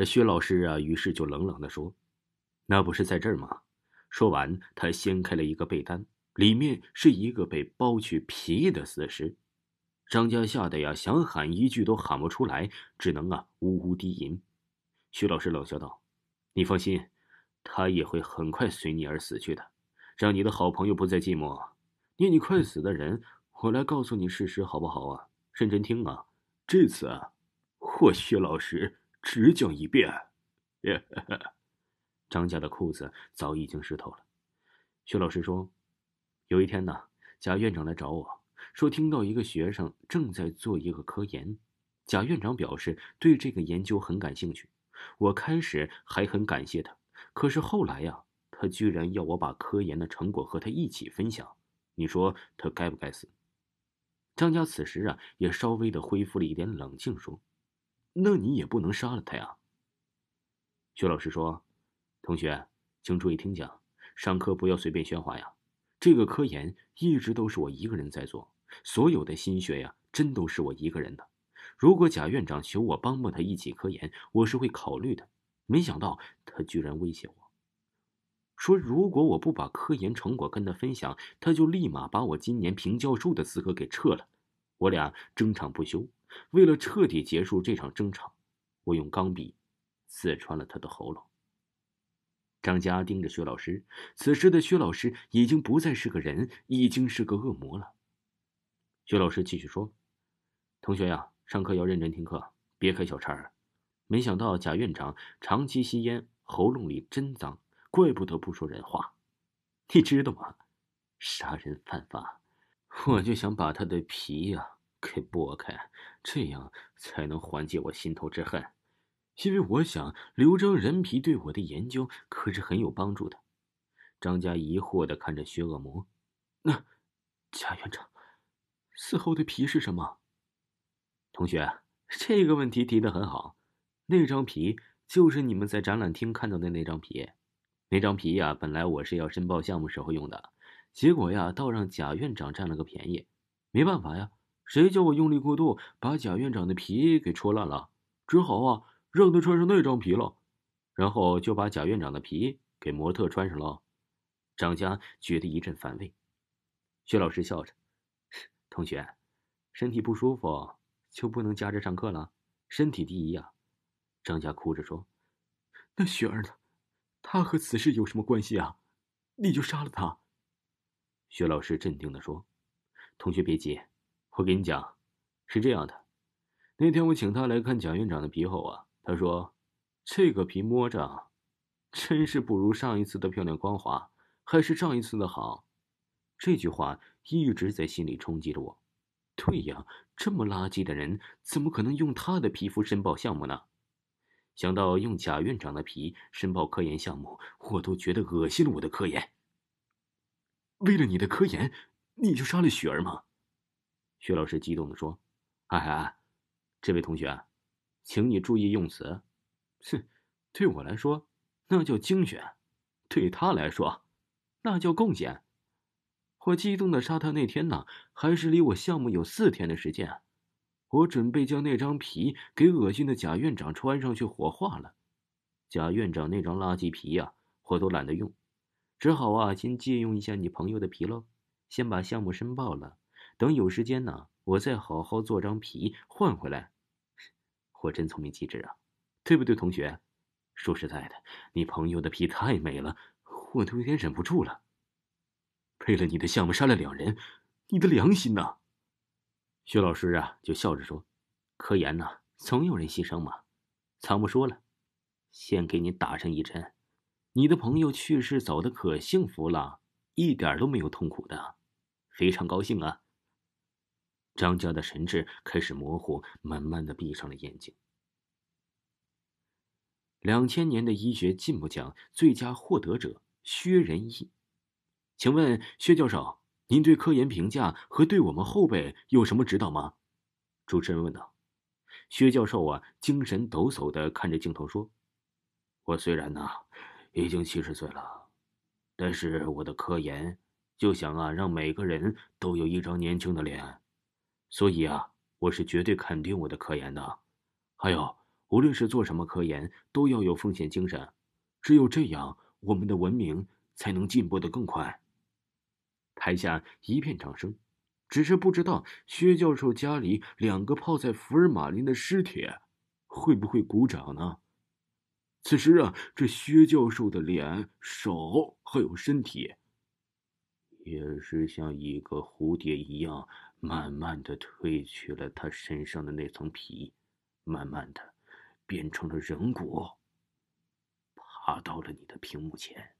这薛老师啊，于是就冷冷的说：“那不是在这儿吗？”说完，他掀开了一个被单，里面是一个被剥去皮的死尸。张家吓得呀，想喊一句都喊不出来，只能啊呜呜低吟。徐老师冷笑道：“你放心，他也会很快随你而死去的，让你的好朋友不再寂寞。念你快死的人，我来告诉你事实好不好啊？认真听啊！这次啊，我薛老师只讲一遍。”张家的裤子早已经湿透了。薛老师说：“有一天呢，贾院长来找我，说听到一个学生正在做一个科研，贾院长表示对这个研究很感兴趣。”我开始还很感谢他，可是后来呀，他居然要我把科研的成果和他一起分享。你说他该不该死？张家此时啊，也稍微的恢复了一点冷静，说：“那你也不能杀了他呀。”薛老师说：“同学，请注意听讲，上课不要随便喧哗呀。这个科研一直都是我一个人在做，所有的心血呀，真都是我一个人的。”如果贾院长求我帮帮他一起科研，我是会考虑的。没想到他居然威胁我，说如果我不把科研成果跟他分享，他就立马把我今年评教授的资格给撤了。我俩争吵不休。为了彻底结束这场争吵，我用钢笔刺穿了他的喉咙。张佳盯着薛老师，此时的薛老师已经不再是个人，已经是个恶魔了。薛老师继续说：“同学呀。”上课要认真听课，别开小差儿。没想到贾院长长期吸烟，喉咙里真脏，怪不得不说人话。你知道吗？杀人犯法，我就想把他的皮呀给剥开，这样才能缓解我心头之恨。因为我想留张人皮对我的研究可是很有帮助的。张家疑惑的看着薛恶魔，那贾院长死后的皮是什么？同学，这个问题提的很好。那张皮就是你们在展览厅看到的那张皮。那张皮呀，本来我是要申报项目时候用的，结果呀，倒让贾院长占了个便宜。没办法呀，谁叫我用力过度，把贾院长的皮给戳烂了，只好啊，让他穿上那张皮了。然后就把贾院长的皮给模特穿上了。张家觉得一阵反胃。薛老师笑着：“同学，身体不舒服。”就不能夹着上课了，身体第一呀！张家哭着说：“那雪儿呢？她和此事有什么关系啊？你就杀了她。”薛老师镇定的说：“同学别急，我跟你讲，是这样的。那天我请他来看贾院长的皮后啊，他说：‘这个皮摸着，真是不如上一次的漂亮光滑，还是上一次的好。’这句话一直在心里冲击着我。”对呀，这么垃圾的人，怎么可能用他的皮肤申报项目呢？想到用贾院长的皮申报科研项目，我都觉得恶心了我的科研。为了你的科研，你就杀了雪儿吗？薛老师激动的说：“哎哎，这位同学，请你注意用词。哼，对我来说，那叫精选；对他来说，那叫贡献。”我激动的杀他那天呢，还是离我项目有四天的时间。我准备将那张皮给恶心的贾院长穿上去火化了。贾院长那张垃圾皮呀，我都懒得用，只好啊，先借用一下你朋友的皮喽。先把项目申报了，等有时间呢，我再好好做张皮换回来。我真聪明机智啊，对不对，同学？说实在的，你朋友的皮太美了，我都有点忍不住了。为了你的项目杀了两人，你的良心呢？薛老师啊，就笑着说：“科研呢，总有人牺牲嘛。”藏不说了，先给你打上一针。你的朋友去世走的可幸福了，一点都没有痛苦的，非常高兴啊。张家的神智开始模糊，慢慢的闭上了眼睛。两千年的医学进步奖最佳获得者薛仁义。请问薛教授，您对科研评价和对我们后辈有什么指导吗？主持人问道。薛教授啊，精神抖擞的看着镜头说：“我虽然呢，已经七十岁了，但是我的科研就想啊，让每个人都有一张年轻的脸，所以啊，我是绝对肯定我的科研的。还有，无论是做什么科研，都要有奉献精神，只有这样，我们的文明才能进步的更快。台下一片掌声，只是不知道薛教授家里两个泡在福尔马林的尸体，会不会鼓掌呢？此时啊，这薛教授的脸、手还有身体，也是像一个蝴蝶一样，慢慢的褪去了他身上的那层皮，慢慢的。变成了人骨，爬到了你的屏幕前。